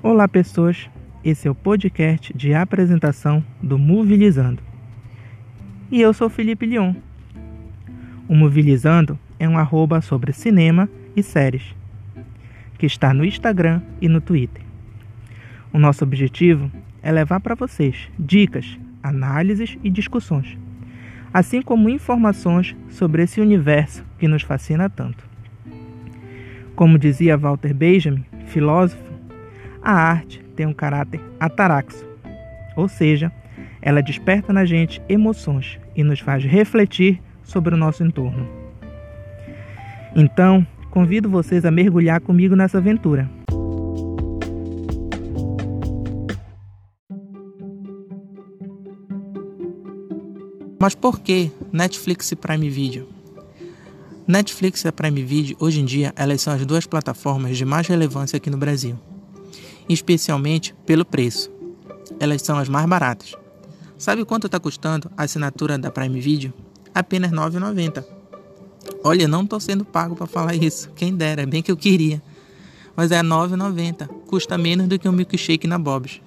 Olá, pessoas. Esse é o podcast de apresentação do Movilizando. E eu sou Felipe Leon. O Movilizando é um arroba sobre cinema e séries, que está no Instagram e no Twitter. O nosso objetivo é levar para vocês dicas, análises e discussões, assim como informações sobre esse universo que nos fascina tanto. Como dizia Walter Benjamin, filósofo, a arte tem um caráter ataraxo, ou seja, ela desperta na gente emoções e nos faz refletir sobre o nosso entorno. Então, convido vocês a mergulhar comigo nessa aventura. Mas por que Netflix e Prime Video? Netflix e Prime Video, hoje em dia, elas são as duas plataformas de mais relevância aqui no Brasil, especialmente pelo preço. Elas são as mais baratas. Sabe quanto está custando a assinatura da Prime Video? Apenas R$ 9,90. Olha, não estou sendo pago para falar isso. Quem dera, bem que eu queria. Mas é R$ 9,90. Custa menos do que um milkshake na Bob's.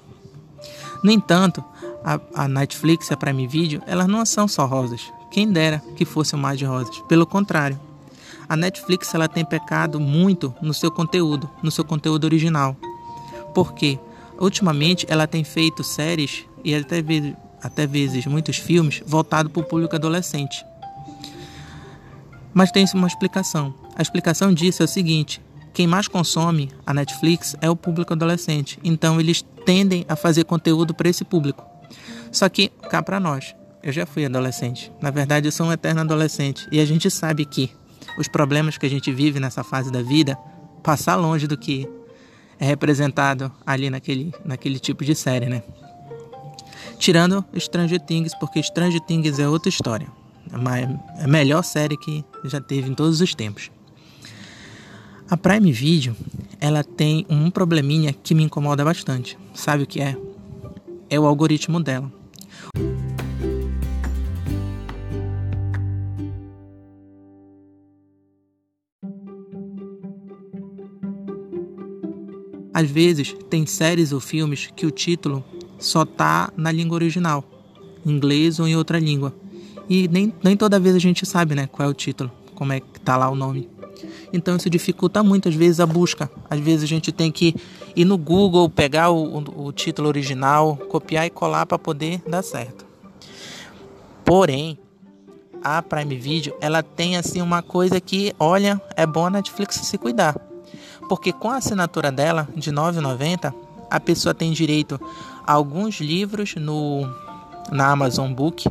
No entanto, a, a Netflix e a Prime Video, elas não são só rosas. Quem dera que fossem mais de rosas. Pelo contrário, a Netflix ela tem pecado muito no seu conteúdo, no seu conteúdo original. Por quê? Ultimamente ela tem feito séries e até até vezes muitos filmes voltados para o público adolescente. Mas tem uma explicação. A explicação disso é o seguinte: quem mais consome a Netflix é o público adolescente. Então eles tendem a fazer conteúdo para esse público. Só que cá para nós, eu já fui adolescente. Na verdade, eu sou um eterno adolescente e a gente sabe que os problemas que a gente vive nessa fase da vida passar longe do que é representado ali naquele, naquele tipo de série, né? Tirando Stranger Things, porque Stranger Things é outra história. É a melhor série que já teve em todos os tempos. A Prime Video, ela tem um probleminha que me incomoda bastante. Sabe o que é? É o algoritmo dela. Vezes, tem séries ou filmes que o título só tá na língua original, em inglês ou em outra língua. E nem, nem toda vez a gente sabe, né, qual é o título, como é que tá lá o nome. Então isso dificulta muito às vezes a busca. Às vezes a gente tem que ir no Google, pegar o, o, o título original, copiar e colar para poder dar certo. Porém, a Prime Video, ela tem assim uma coisa que, olha, é bom a Netflix se cuidar. Porque com a assinatura dela de R$ 9,90, a pessoa tem direito a alguns livros no na Amazon Book,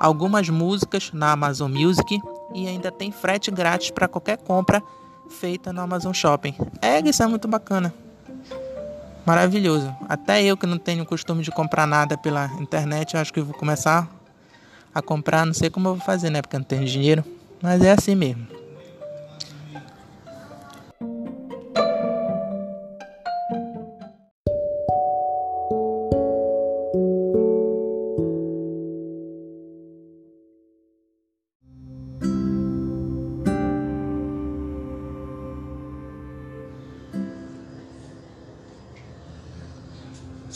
algumas músicas na Amazon Music e ainda tem frete grátis para qualquer compra feita no Amazon Shopping. É, isso é muito bacana. Maravilhoso. Até eu que não tenho costume de comprar nada pela internet, acho que vou começar a comprar, não sei como eu vou fazer, né? Porque eu não tenho dinheiro, mas é assim mesmo.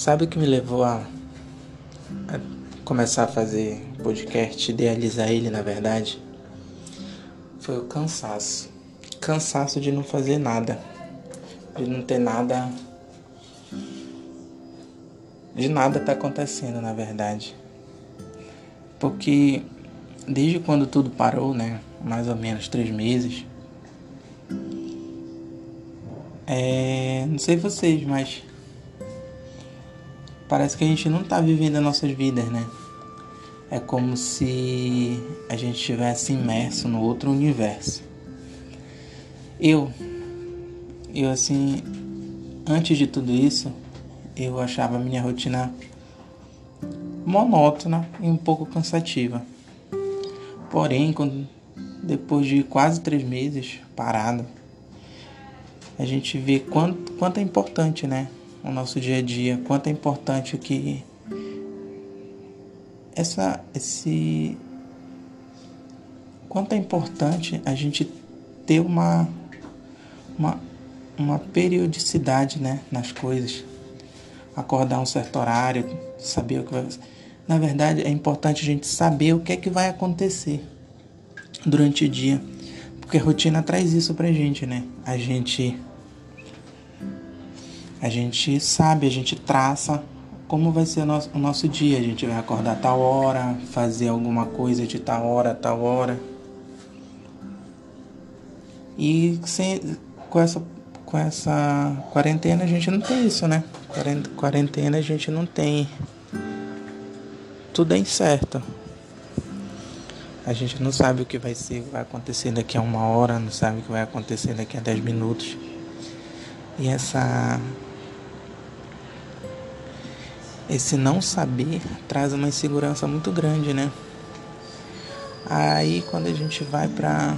Sabe o que me levou a, a começar a fazer podcast, idealizar ele na verdade? Foi o cansaço. Cansaço de não fazer nada. De não ter nada. De nada tá acontecendo na verdade. Porque desde quando tudo parou, né? Mais ou menos três meses. É, não sei vocês, mas parece que a gente não está vivendo as nossas vidas, né? É como se a gente estivesse imerso no outro universo. Eu, eu assim, antes de tudo isso, eu achava a minha rotina monótona e um pouco cansativa. Porém, quando, depois de quase três meses parado, a gente vê quanto, quanto é importante, né? O nosso dia a dia, quanto é importante que essa esse quanto é importante a gente ter uma uma, uma periodicidade, né, nas coisas. acordar um certo horário, saber o que vai. Na verdade, é importante a gente saber o que é que vai acontecer durante o dia. Porque a rotina traz isso pra gente, né? A gente. A gente sabe, a gente traça como vai ser o nosso, dia. A gente vai acordar tal hora, fazer alguma coisa de tal hora, tal hora. E sem, com, essa, com essa quarentena a gente não tem isso, né? Quarentena a gente não tem. Tudo é incerto. A gente não sabe o que vai ser, vai acontecer daqui a uma hora, não sabe o que vai acontecer daqui a dez minutos. E essa esse não saber traz uma insegurança muito grande, né? Aí quando a gente vai para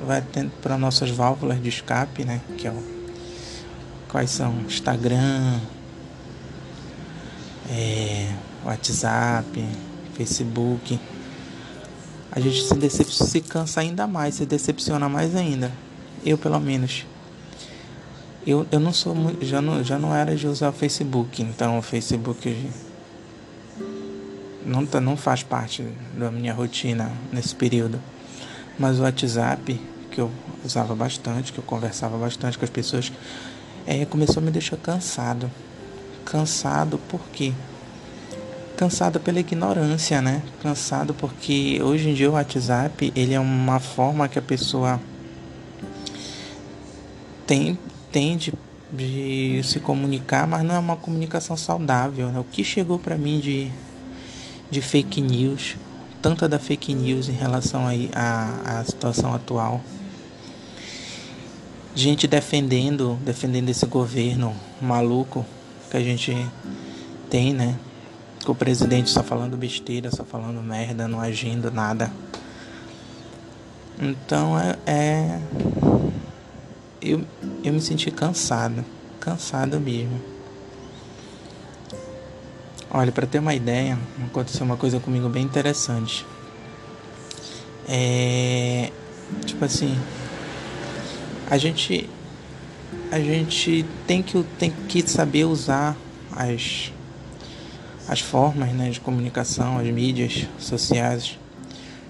vai para nossas válvulas de escape, né? Que é o, quais são Instagram, é, WhatsApp, Facebook. A gente se, decep se cansa ainda mais, se decepciona mais ainda. Eu pelo menos. Eu, eu não sou já não, já não era de usar o Facebook, então o Facebook não, tá, não faz parte da minha rotina nesse período. Mas o WhatsApp que eu usava bastante, que eu conversava bastante com as pessoas, é, começou a me deixar cansado. Cansado por quê? Cansado pela ignorância, né? Cansado porque hoje em dia o WhatsApp ele é uma forma que a pessoa tem, tem de, se comunicar, mas não é uma comunicação saudável. Né? O que chegou para mim de, de fake news, tanta da fake news em relação à, situação atual, gente defendendo, defendendo esse governo maluco que a gente tem, né? Com o presidente só falando besteira, só falando merda, não agindo nada. Então é, é eu, eu me senti cansado, cansado mesmo. Olha, para ter uma ideia, aconteceu uma coisa comigo bem interessante. É, tipo assim, a gente a gente tem que, tem que saber usar as, as formas né, de comunicação, as mídias sociais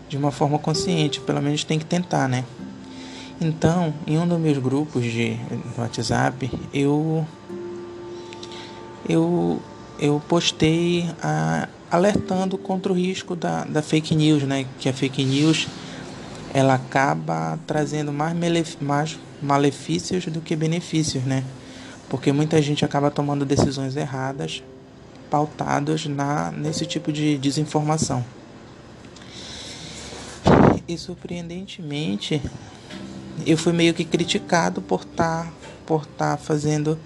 de uma forma consciente, pelo menos tem que tentar, né? Então, em um dos meus grupos de WhatsApp, eu eu eu postei a, alertando contra o risco da, da fake news, né? Que a fake news ela acaba trazendo mais, mais malefícios do que benefícios, né? Porque muita gente acaba tomando decisões erradas, pautadas na, nesse tipo de desinformação. E surpreendentemente, eu fui meio que criticado por estar tá, por estar tá fazendo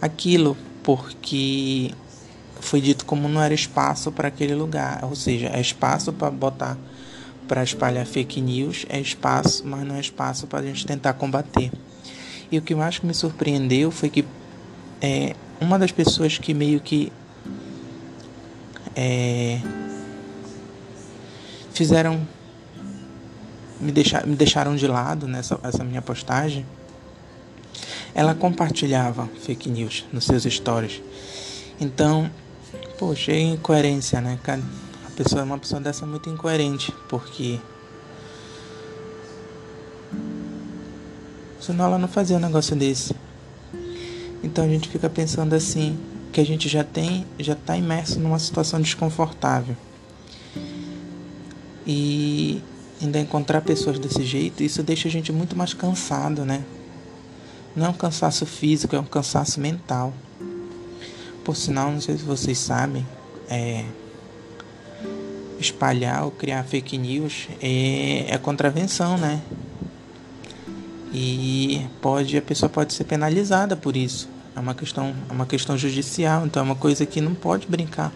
aquilo, porque foi dito como não era espaço para aquele lugar, ou seja, é espaço para botar para espalhar fake news, é espaço, mas não é espaço para a gente tentar combater. E o que mais me surpreendeu foi que é, uma das pessoas que meio que é, fizeram me, deixar, me deixaram de lado nessa essa minha postagem, ela compartilhava fake news nos seus stories. Então, poxa, é incoerência, né? A pessoa, uma pessoa dessa é muito incoerente, porque senão ela não fazia um negócio desse. Então a gente fica pensando assim, que a gente já tem, já está imerso numa situação desconfortável. E ainda encontrar pessoas desse jeito, isso deixa a gente muito mais cansado, né? Não é um cansaço físico, é um cansaço mental. Por sinal, não sei se vocês sabem, é, espalhar ou criar fake news é, é contravenção, né? E pode a pessoa pode ser penalizada por isso. É uma questão, é uma questão judicial, então é uma coisa que não pode brincar.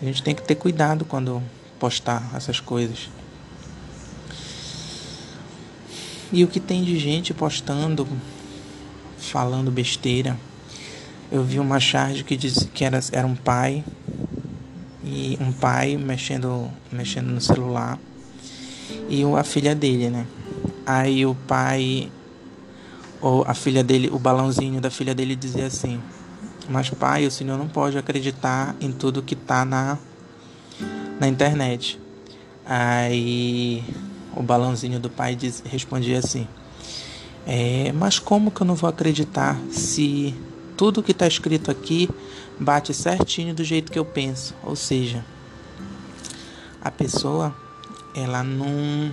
A gente tem que ter cuidado quando postar essas coisas. E o que tem de gente postando, falando besteira. Eu vi uma charge que disse que era, era um pai e um pai mexendo, mexendo no celular e a filha dele, né? Aí o pai ou a filha dele, o balãozinho da filha dele dizia assim: Mas, pai, o senhor não pode acreditar em tudo que está na, na internet. Aí o balãozinho do pai diz, respondia assim: é, Mas como que eu não vou acreditar se tudo que está escrito aqui bate certinho do jeito que eu penso? Ou seja, a pessoa ela não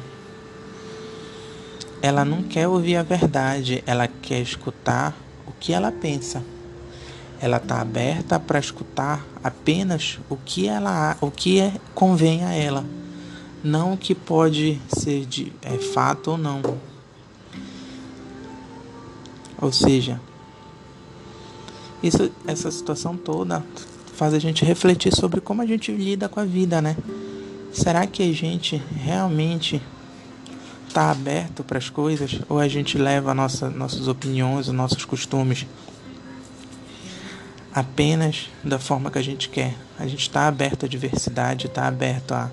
ela não quer ouvir a verdade, ela quer escutar o que ela pensa. Ela está aberta para escutar apenas o que ela o que é, convém a ela não que pode ser de é fato ou não. Ou seja, isso, essa situação toda faz a gente refletir sobre como a gente lida com a vida, né? Será que a gente realmente está aberto para as coisas ou a gente leva nossa, nossas opiniões, os nossos costumes apenas da forma que a gente quer? A gente está aberto à diversidade, está aberto a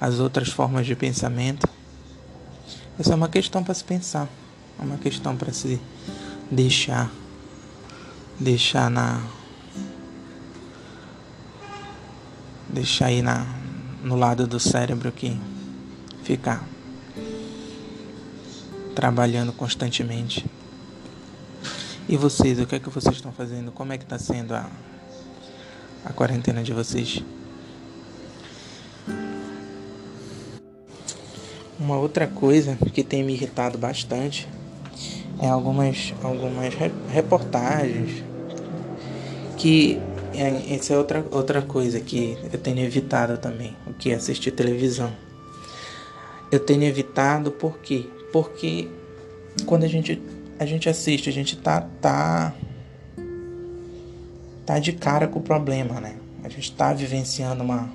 as outras formas de pensamento. Essa é uma questão para se pensar, é uma questão para se deixar, deixar na, deixar aí na, no lado do cérebro que fica trabalhando constantemente. E vocês, o que é que vocês estão fazendo? Como é que está sendo a, a quarentena de vocês? Uma outra coisa que tem me irritado bastante é algumas, algumas reportagens que é, essa é outra, outra coisa que eu tenho evitado também, o que é assistir televisão. Eu tenho evitado por quê? Porque quando a gente, a gente assiste, a gente tá, tá, tá de cara com o problema, né? A gente tá vivenciando uma,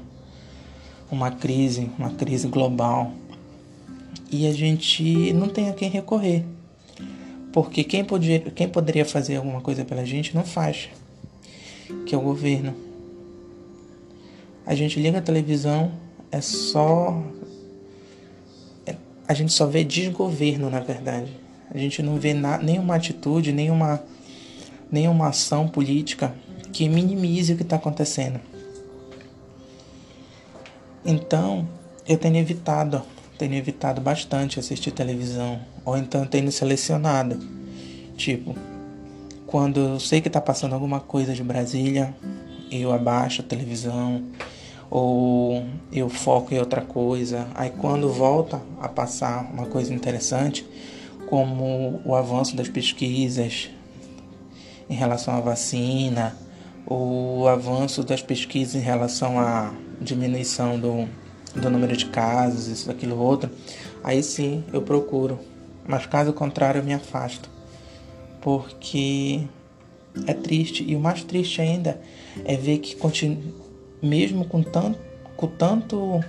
uma crise, uma crise global e a gente não tem a quem recorrer. Porque quem, podia, quem poderia fazer alguma coisa pela gente não faz, que é o governo. A gente liga a televisão, é só. É, a gente só vê desgoverno, na verdade. A gente não vê na, nenhuma atitude, nenhuma, nenhuma ação política que minimize o que está acontecendo. Então, eu tenho evitado tenho evitado bastante assistir televisão, ou então tenho selecionado. Tipo, quando eu sei que está passando alguma coisa de Brasília, eu abaixo a televisão, ou eu foco em outra coisa. Aí quando volta a passar uma coisa interessante, como o avanço das pesquisas em relação à vacina, o avanço das pesquisas em relação à diminuição do do número de casos, isso, aquilo, outro, aí sim eu procuro. Mas caso contrário, eu me afasto. Porque é triste. E o mais triste ainda é ver que, mesmo com tanto, com tanto.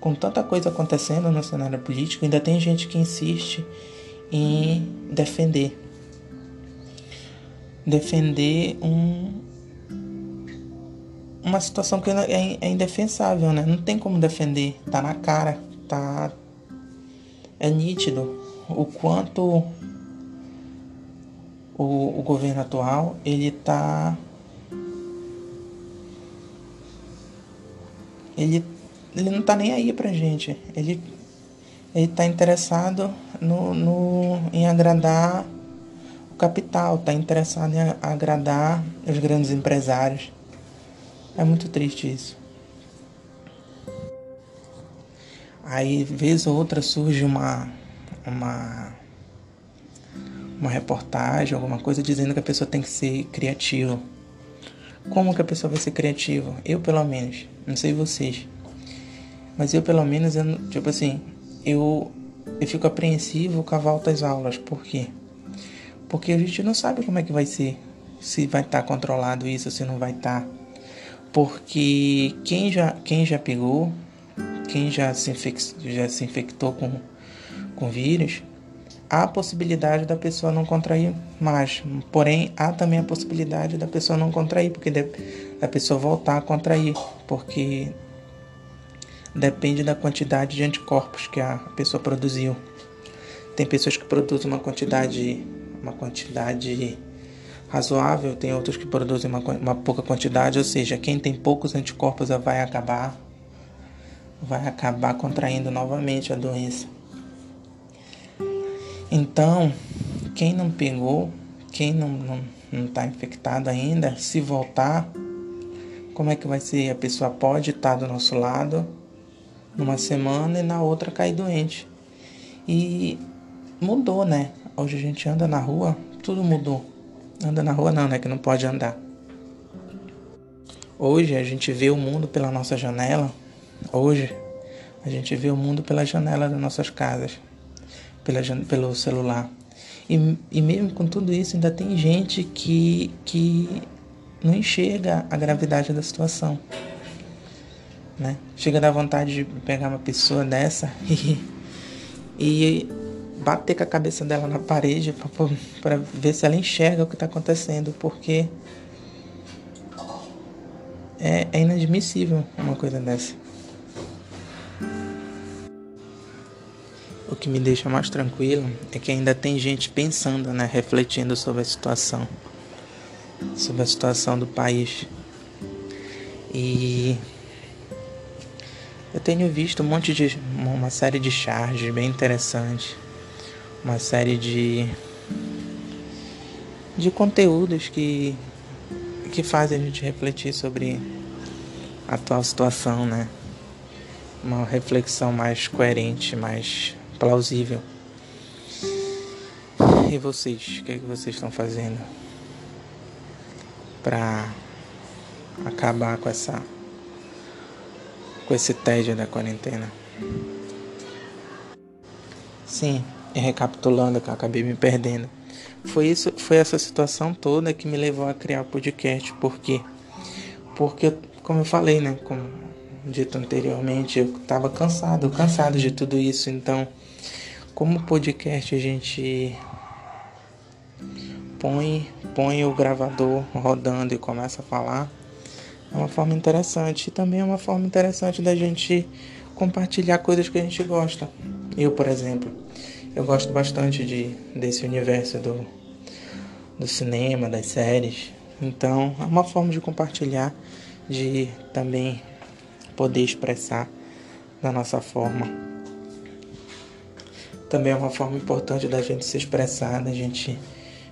Com tanta coisa acontecendo no cenário político, ainda tem gente que insiste em defender. Defender um, uma situação que é, é indefensável, né? Não tem como defender, tá na cara, tá é nítido o quanto o, o governo atual ele tá ele ele não tá nem aí pra gente. Ele ele tá interessado no, no em agradar o capital, tá interessado em agradar os grandes empresários. É muito triste isso. Aí, vez ou outra, surge uma, uma, uma reportagem, alguma coisa dizendo que a pessoa tem que ser criativa. Como que a pessoa vai ser criativa? Eu, pelo menos. Não sei vocês. Mas eu, pelo menos, eu, tipo assim, eu, eu fico apreensivo com a volta às aulas. Por quê? Porque a gente não sabe como é que vai ser. Se vai estar tá controlado isso, se não vai estar. Tá porque quem já, quem já pegou, quem já se, infec, já se infectou com, com vírus, há a possibilidade da pessoa não contrair mais. Porém, há também a possibilidade da pessoa não contrair, porque da pessoa voltar a contrair, porque depende da quantidade de anticorpos que a pessoa produziu. Tem pessoas que produzem uma quantidade, uma quantidade razoável, tem outros que produzem uma, uma pouca quantidade, ou seja, quem tem poucos anticorpos vai acabar vai acabar contraindo novamente a doença. Então, quem não pegou, quem não está infectado ainda, se voltar, como é que vai ser? A pessoa pode estar do nosso lado numa semana e na outra cair doente. E mudou, né? Hoje a gente anda na rua, tudo mudou. Anda na rua não, né? Que não pode andar. Hoje a gente vê o mundo pela nossa janela. Hoje a gente vê o mundo pela janela das nossas casas, pela, pelo celular. E, e mesmo com tudo isso, ainda tem gente que, que não enxerga a gravidade da situação. Né? Chega a dar vontade de pegar uma pessoa dessa e, e bater com a cabeça dela na parede para ver se ela enxerga o que está acontecendo, porque é, é inadmissível uma coisa dessa. O que me deixa mais tranquilo é que ainda tem gente pensando, né, refletindo sobre a situação, sobre a situação do país. E eu tenho visto um monte de uma série de charges bem interessantes, uma série de de conteúdos que que fazem a gente refletir sobre a atual situação, né? Uma reflexão mais coerente, mais plausível. E vocês, o que, é que vocês estão fazendo para acabar com essa com esse tédio da quarentena? Sim, recapitulando que eu acabei me perdendo. Foi isso, foi essa situação toda que me levou a criar o podcast, por quê? Porque como eu falei, né, como dito anteriormente, eu estava cansado, cansado de tudo isso, então como podcast a gente põe, põe o gravador rodando e começa a falar, é uma forma interessante. E também é uma forma interessante da gente compartilhar coisas que a gente gosta. Eu, por exemplo, eu gosto bastante de, desse universo do, do cinema, das séries. Então, é uma forma de compartilhar, de também poder expressar da nossa forma também é uma forma importante da gente se expressar, da gente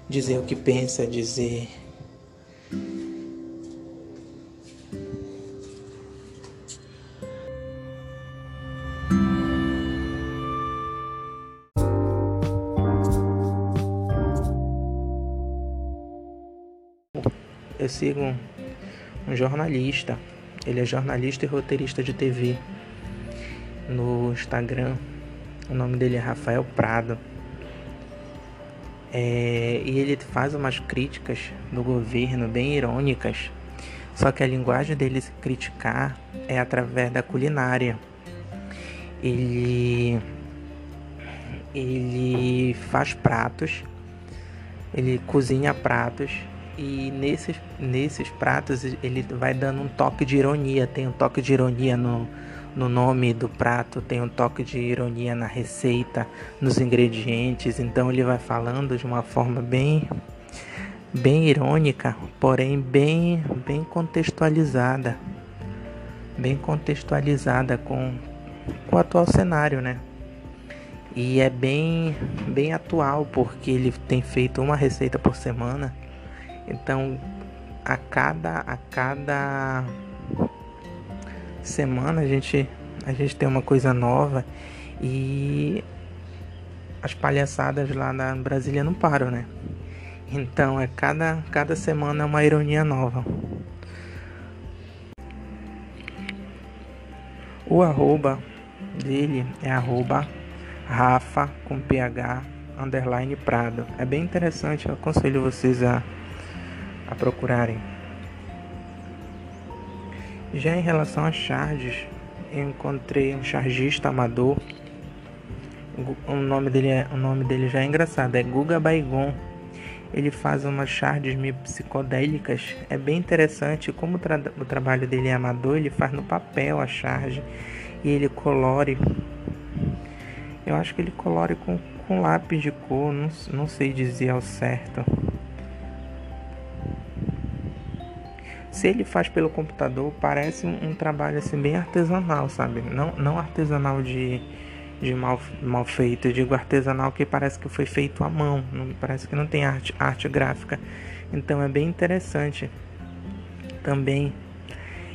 dizer o que pensa, dizer. Eu sigo um, um jornalista, ele é jornalista e roteirista de TV no Instagram o nome dele é Rafael Prado. É, e ele faz umas críticas do governo bem irônicas. Só que a linguagem dele criticar é através da culinária. Ele ele faz pratos, ele cozinha pratos e nesses, nesses pratos ele vai dando um toque de ironia, tem um toque de ironia no, no nome do prato, tem um toque de ironia na receita, nos ingredientes, então ele vai falando de uma forma bem bem irônica, porém bem bem contextualizada. Bem contextualizada com, com o atual cenário, né? E é bem bem atual porque ele tem feito uma receita por semana. Então, a cada a cada semana a gente a gente tem uma coisa nova e as palhaçadas lá na Brasília não param, né? Então é cada cada semana é uma ironia nova. O arroba dele é arroba Rafa com PH underline Prado. É bem interessante, eu aconselho vocês a, a procurarem. Já em relação a charges, eu encontrei um chargista amador. O nome dele, é, o nome dele já é engraçado, é Guga Baigon. Ele faz umas charges meio psicodélicas. É bem interessante como o, tra o trabalho dele é amador, ele faz no papel a charge e ele colore. Eu acho que ele colore com, com lápis de cor, não, não sei dizer ao certo. Se ele faz pelo computador, parece um, um trabalho assim bem artesanal, sabe? Não, não artesanal de, de mal, mal feito, eu digo artesanal que parece que foi feito à mão, não, parece que não tem arte, arte gráfica. Então é bem interessante também.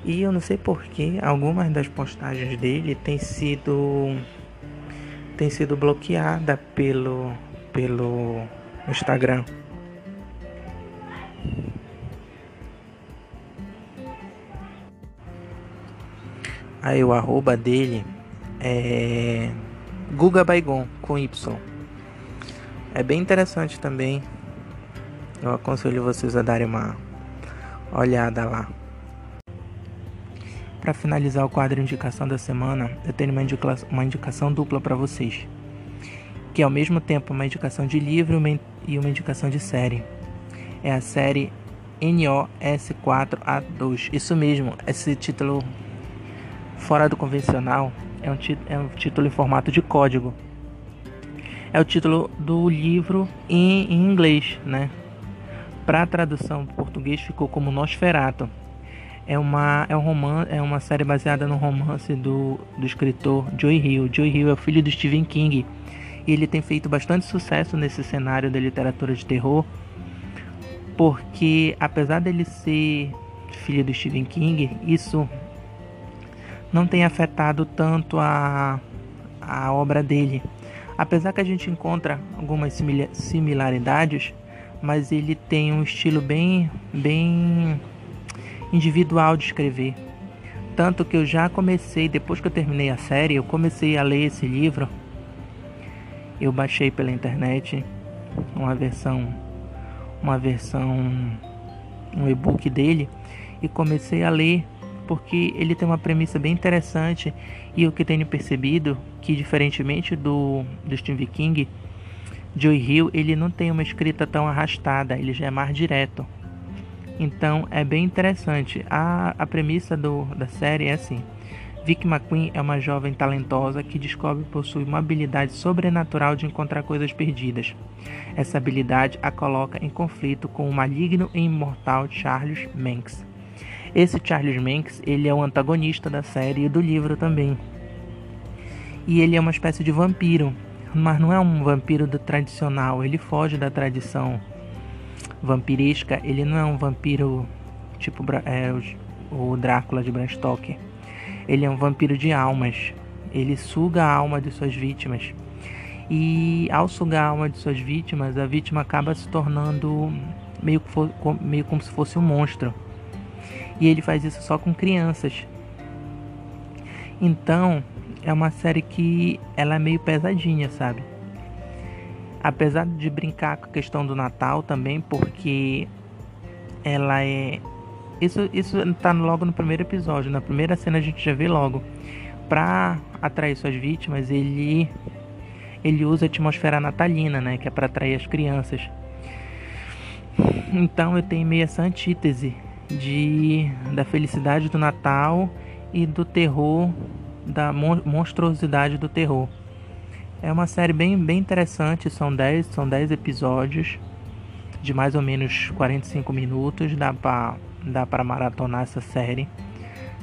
E eu não sei porquê, algumas das postagens dele tem sido tem sido bloqueada pelo pelo Instagram. Aí o arroba dele é Guga Baigon com Y. É bem interessante também. Eu aconselho vocês a darem uma olhada lá. Para finalizar o quadro indicação da semana, eu tenho uma, indica uma indicação dupla para vocês, que é ao mesmo tempo uma indicação de livro e uma indicação de série. É a série NOS4A2. Isso mesmo, esse título fora do convencional é um, é um título em formato de código. É o título do livro em, em inglês, né? Para a tradução em português ficou como Nosferato. É uma, é, um romance, é uma série baseada no romance do, do escritor Joy Hill. Joy Hill é o filho do Stephen King. E ele tem feito bastante sucesso nesse cenário da literatura de terror. Porque apesar dele ser filho do Stephen King, isso não tem afetado tanto a, a obra dele. Apesar que a gente encontra algumas similaridades, mas ele tem um estilo bem, bem individual de escrever. Tanto que eu já comecei, depois que eu terminei a série, eu comecei a ler esse livro. Eu baixei pela internet uma versão, uma versão, um e-book dele e comecei a ler porque ele tem uma premissa bem interessante e o que tenho percebido que diferentemente do, do Stephen King, Joy Hill ele não tem uma escrita tão arrastada, ele já é mais direto. Então é bem interessante. A, a premissa do, da série é assim: Vic McQueen é uma jovem talentosa que descobre possui uma habilidade sobrenatural de encontrar coisas perdidas. Essa habilidade a coloca em conflito com o maligno e imortal Charles Manx. Esse Charles Manx, ele é o antagonista da série e do livro também. E ele é uma espécie de vampiro, mas não é um vampiro tradicional, ele foge da tradição vampiresca, ele não é um vampiro tipo é, o Drácula de Bram Stoker. Ele é um vampiro de almas. Ele suga a alma de suas vítimas. E ao sugar a alma de suas vítimas, a vítima acaba se tornando meio, meio como se fosse um monstro. E ele faz isso só com crianças. Então, é uma série que ela é meio pesadinha, sabe? Apesar de brincar com a questão do Natal também, porque ela é isso isso tá logo no primeiro episódio, na primeira cena a gente já vê logo. Pra atrair suas vítimas, ele ele usa a atmosfera natalina, né, que é para atrair as crianças. Então eu tenho meio essa antítese de da felicidade do Natal e do terror, da monstruosidade do terror. É uma série bem, bem interessante, são 10 são 10 episódios de mais ou menos 45 minutos, dá para dá para maratonar essa série,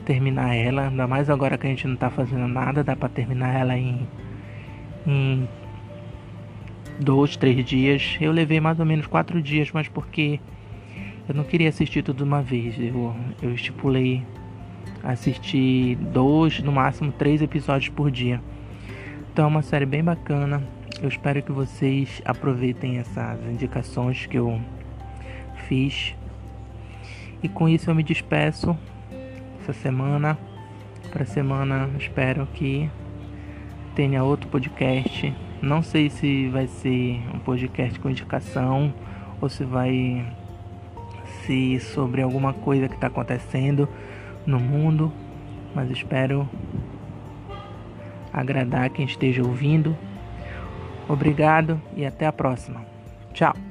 terminar ela, ainda mais agora que a gente não tá fazendo nada, dá para terminar ela em em dois, três dias. Eu levei mais ou menos quatro dias, mas porque eu não queria assistir tudo de uma vez. Eu, eu estipulei assistir dois, no máximo três episódios por dia. Então é uma série bem bacana. Eu espero que vocês aproveitem essas indicações que eu fiz. E com isso eu me despeço essa semana. Para semana espero que tenha outro podcast. Não sei se vai ser um podcast com indicação ou se vai se sobre alguma coisa que está acontecendo no mundo, mas espero agradar quem esteja ouvindo. Obrigado e até a próxima. Tchau.